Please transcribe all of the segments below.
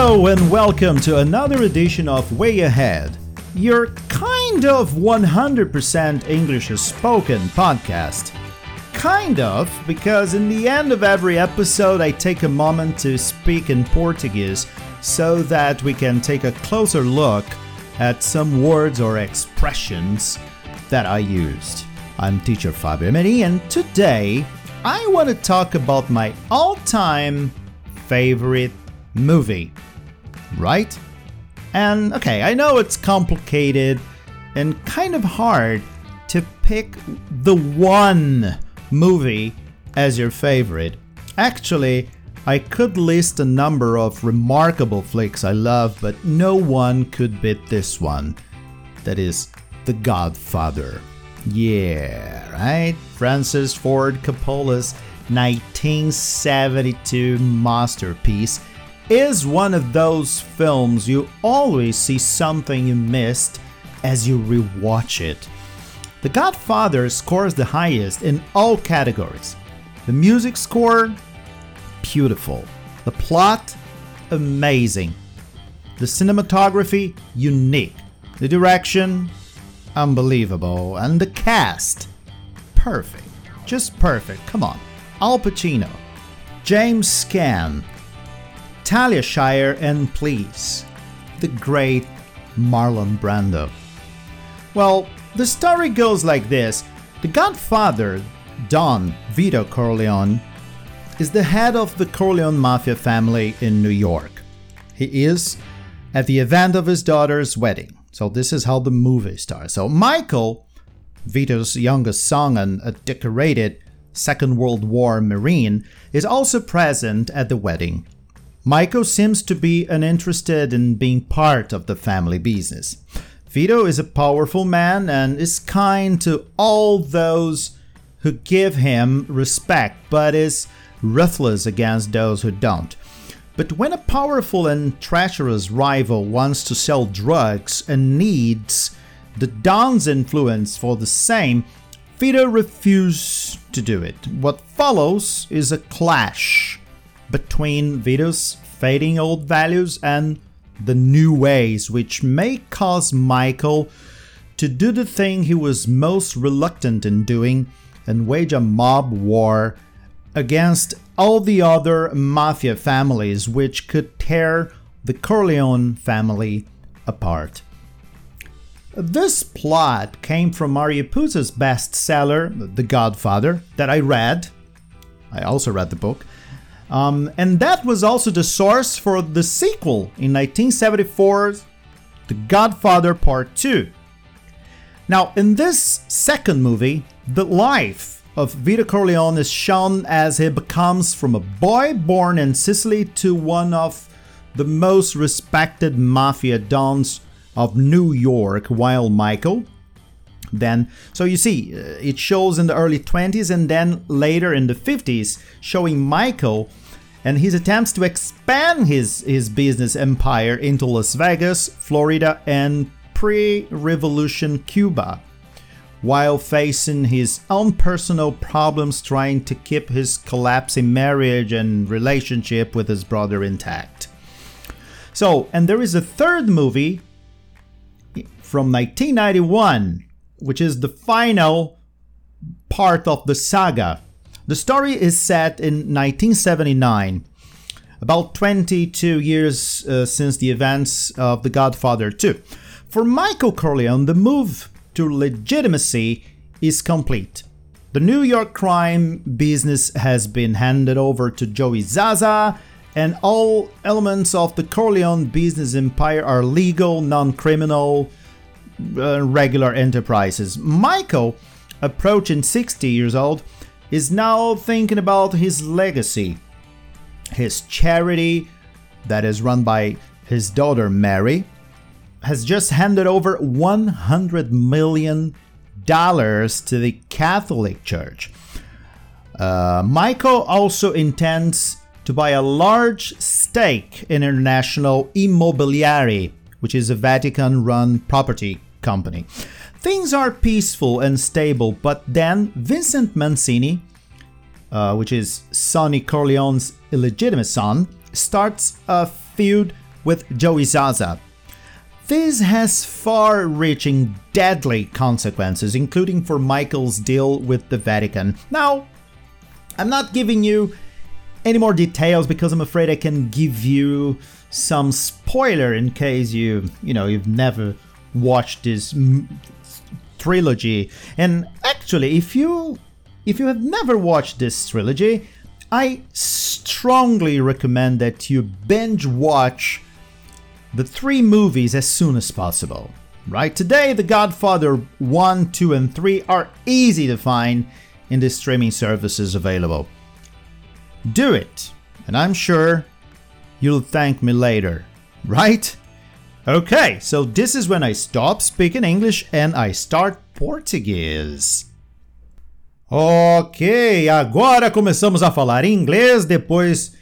Hello and welcome to another edition of Way Ahead, your kind of 100% English is spoken podcast. Kind of, because in the end of every episode, I take a moment to speak in Portuguese so that we can take a closer look at some words or expressions that I used. I'm teacher Fabio Meri, and today I want to talk about my all time favorite movie. Right? And okay, I know it's complicated and kind of hard to pick the one movie as your favorite. Actually, I could list a number of remarkable flicks I love, but no one could beat this one. That is The Godfather. Yeah, right? Francis Ford Coppola's 1972 masterpiece is one of those films you always see something you missed as you rewatch it. The Godfather scores the highest in all categories. The music score, beautiful. The plot, amazing. The cinematography, unique. The direction, unbelievable. And the cast, perfect. Just perfect. Come on. Al Pacino, James Caan, Talia Shire, and please, the great Marlon Brando. Well, the story goes like this The Godfather, Don Vito Corleone, is the head of the Corleone Mafia family in New York. He is at the event of his daughter's wedding. So, this is how the movie starts. So, Michael, Vito's youngest son and a decorated Second World War Marine, is also present at the wedding. Michael seems to be uninterested in being part of the family business. Vito is a powerful man and is kind to all those who give him respect, but is ruthless against those who don't. But when a powerful and treacherous rival wants to sell drugs and needs the Don's influence for the same, Vito refuses to do it. What follows is a clash between Vito's fading old values and the new ways, which may cause Michael to do the thing he was most reluctant in doing and wage a mob war against all the other mafia families, which could tear the Corleone family apart. This plot came from Mario Puzo's bestseller, The Godfather, that I read. I also read the book. Um, and that was also the source for the sequel in 1974's The Godfather Part 2. Now, in this second movie, the life of Vito Corleone is shown as he becomes from a boy born in Sicily to one of the most respected mafia dons of New York, while Michael, then so you see uh, it shows in the early 20s and then later in the 50s showing michael and his attempts to expand his his business empire into las vegas florida and pre-revolution cuba while facing his own personal problems trying to keep his collapsing marriage and relationship with his brother intact. So and there is a third movie from 1991 which is the final part of the saga. The story is set in 1979, about 22 years uh, since the events of The Godfather 2. For Michael Corleone, the move to legitimacy is complete. The New York crime business has been handed over to Joey Zaza, and all elements of the Corleone business empire are legal, non criminal, uh, regular enterprises. Michael, approaching 60 years old, is now thinking about his legacy. His charity, that is run by his daughter Mary, has just handed over 100 million dollars to the Catholic Church. Uh, Michael also intends to buy a large stake in International Immobiliare, which is a Vatican run property company. Things are peaceful and stable, but then Vincent Mancini, uh, which is Sonny Corleone's illegitimate son, starts a feud with Joey Zaza. This has far reaching, deadly consequences, including for Michael's deal with the Vatican. Now, I'm not giving you any more details because I'm afraid I can give you some spoiler in case you, you know, you've never watched this trilogy. And actually, if you if you have never watched this trilogy, I strongly recommend that you binge watch the three movies as soon as possible. Right? Today, The Godfather 1, 2, and 3 are easy to find in the streaming services available. Do it, and I'm sure you'll thank me later, right? Okay, so this is when I stop speaking English and I start Portuguese. Ok, agora começamos a falar inglês. Depois,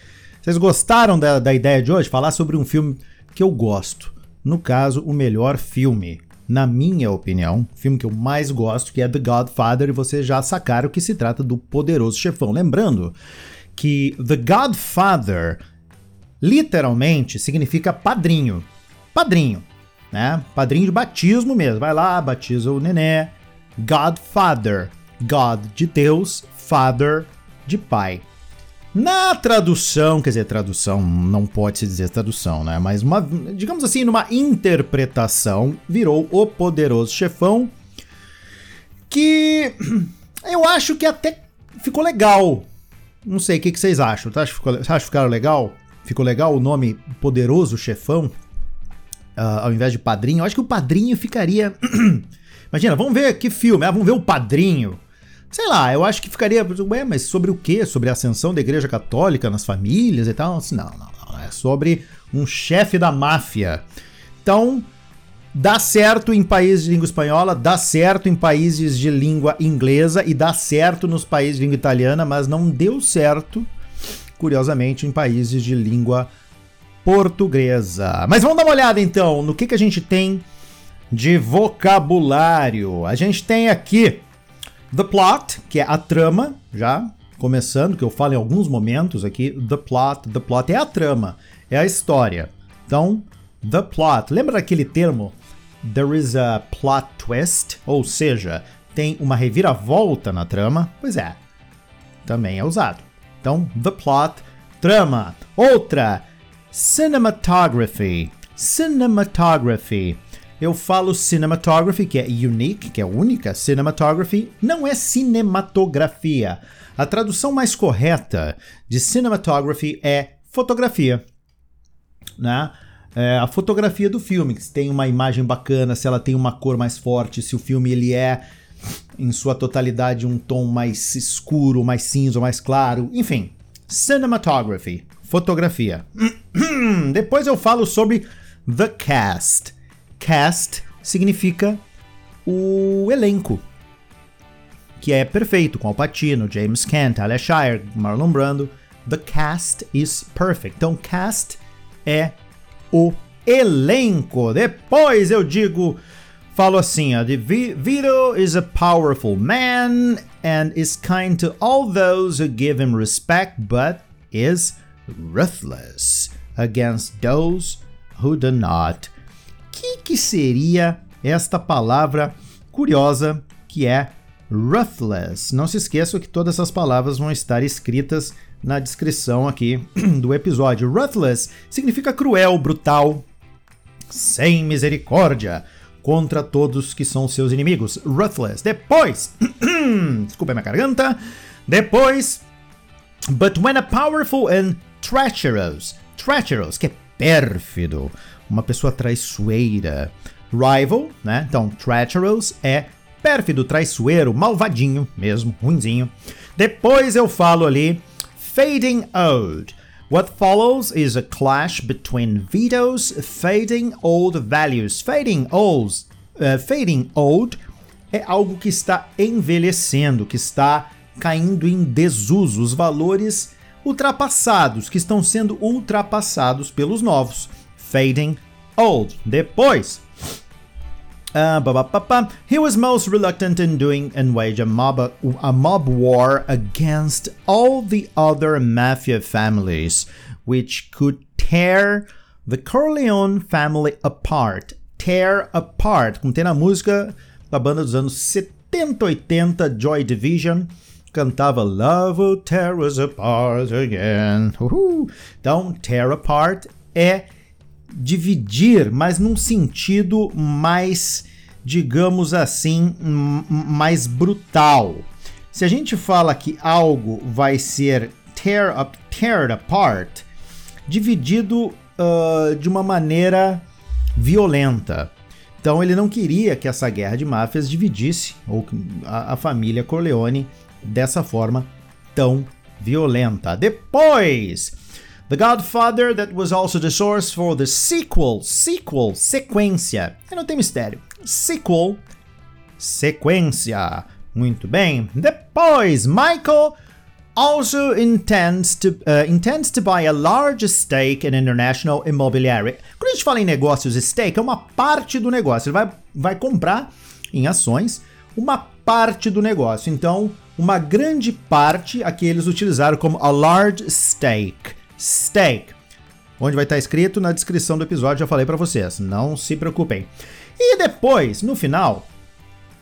vocês gostaram da, da ideia de hoje? Falar sobre um filme que eu gosto. No caso, o melhor filme, na minha opinião, o filme que eu mais gosto, que é The Godfather, e vocês já sacaram que se trata do poderoso chefão. Lembrando que The Godfather literalmente significa padrinho. Padrinho, né? Padrinho de batismo mesmo. Vai lá, batiza o nenê. Godfather. God de Deus, Father de pai. Na tradução, quer dizer, tradução não pode se dizer tradução, né? Mas uma, digamos assim, numa interpretação, virou o poderoso chefão, que eu acho que até ficou legal. Não sei, o que, que vocês acham? Tá? Ficou, você acha que ficaram legal? Ficou legal o nome Poderoso Chefão? Uh, ao invés de Padrinho? Eu acho que o Padrinho ficaria. Imagina, vamos ver que filme. Ah, vamos ver o Padrinho. Sei lá, eu acho que ficaria. Ué, mas sobre o quê? Sobre a ascensão da Igreja Católica nas famílias e tal? Assim, não, não, não. É sobre um chefe da máfia. Então, dá certo em países de língua espanhola, dá certo em países de língua inglesa e dá certo nos países de língua italiana, mas não deu certo, curiosamente, em países de língua portuguesa. Mas vamos dar uma olhada então no que, que a gente tem de vocabulário. A gente tem aqui The plot, que é a trama, já começando, que eu falo em alguns momentos aqui. The plot, the plot é a trama, é a história. Então, the plot. Lembra daquele termo? There is a plot twist, ou seja, tem uma reviravolta na trama? Pois é, também é usado. Então, the plot, trama. Outra, cinematography. Cinematography eu falo cinematography, que é unique, que é única, cinematography, não é cinematografia. A tradução mais correta de cinematography é fotografia. Né? É a fotografia do filme, se tem uma imagem bacana, se ela tem uma cor mais forte, se o filme ele é em sua totalidade um tom mais escuro, mais cinza, mais claro, enfim. Cinematography, fotografia. Depois eu falo sobre the cast. Cast significa o elenco, que é perfeito, com Al Pacino, James Caan, Talia Shire, Marlon Brando. The cast is perfect. Então, cast é o elenco. Depois eu digo, falo assim, ó, Vito is a powerful man and is kind to all those who give him respect, but is ruthless against those who do not que, que seria esta palavra curiosa que é ruthless? Não se esqueça que todas essas palavras vão estar escritas na descrição aqui do episódio. Ruthless significa cruel, brutal, sem misericórdia contra todos que são seus inimigos. Ruthless. Depois, desculpa minha garganta. Depois, but when a powerful and treacherous, treacherous, que é pérfido, uma pessoa traiçoeira. Rival, né? Então, treacherous é pérfido, traiçoeiro, malvadinho mesmo, ruinzinho. Depois eu falo ali fading old. What follows is a clash between Vito's fading old values. Fading old, uh, fading old é algo que está envelhecendo, que está caindo em desuso, os valores ultrapassados, que estão sendo ultrapassados pelos novos fading old. Depois, uh, he was most reluctant in doing and wage a mob, a mob war against all the other mafia families, which could tear The Corleone Family Apart. Tear Apart, como tem na música da banda dos anos 70, 80, Joy Division. Cantava Love will tear us apart again. Uhul. Então, tear apart é dividir, mas num sentido mais, digamos assim, mais brutal. Se a gente fala que algo vai ser tear up, tear apart, dividido uh, de uma maneira violenta. Então ele não queria que essa guerra de máfias dividisse ou a, a família Corleone dessa forma tão violenta. Depois, The Godfather, that was also the source for the sequel, sequel, sequência. Não tem mistério. Sequel, sequência. Muito bem. Depois, Michael also intends to, uh, intends to buy a large stake in international immobiliary. Quando a gente fala em negócios, stake é uma parte do negócio. Ele vai, vai comprar em ações uma parte do negócio. Então, uma grande parte aqui eles utilizaram como a large stake. Stake. Onde vai estar escrito na descrição do episódio, já falei para vocês. Não se preocupem. E depois, no final,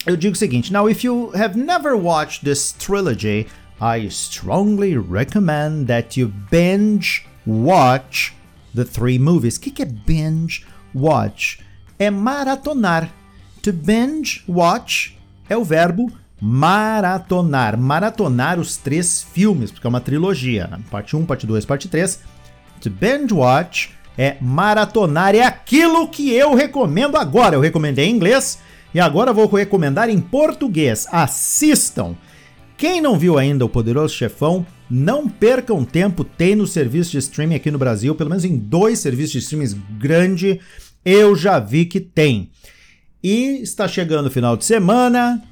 eu digo o seguinte: Now, if you have never watched this trilogy, I strongly recommend that you binge watch the three movies. O que, que é binge watch? É maratonar. To binge watch é o verbo maratonar. Maratonar os três filmes, porque é uma trilogia. Né? Parte 1, parte 2, parte 3. To binge watch é maratonar. É aquilo que eu recomendo agora. Eu recomendei em inglês e agora vou recomendar em português. Assistam quem não viu ainda o Poderoso Chefão, não percam tempo, tem no serviço de streaming aqui no Brasil, pelo menos em dois serviços de streaming grande, eu já vi que tem. E está chegando o final de semana,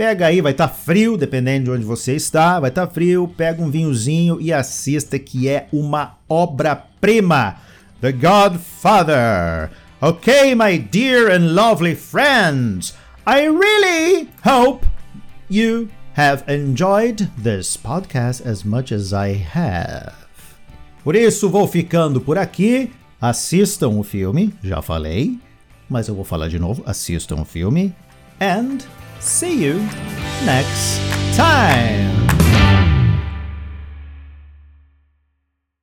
pega aí, vai estar tá frio, dependendo de onde você está, vai estar tá frio, pega um vinhozinho e assista que é uma obra-prima. The Godfather. Okay, my dear and lovely friends, I really hope you have enjoyed this podcast as much as I have. Por isso vou ficando por aqui. Assistam o filme, já falei, mas eu vou falar de novo. Assistam o filme and see you next time.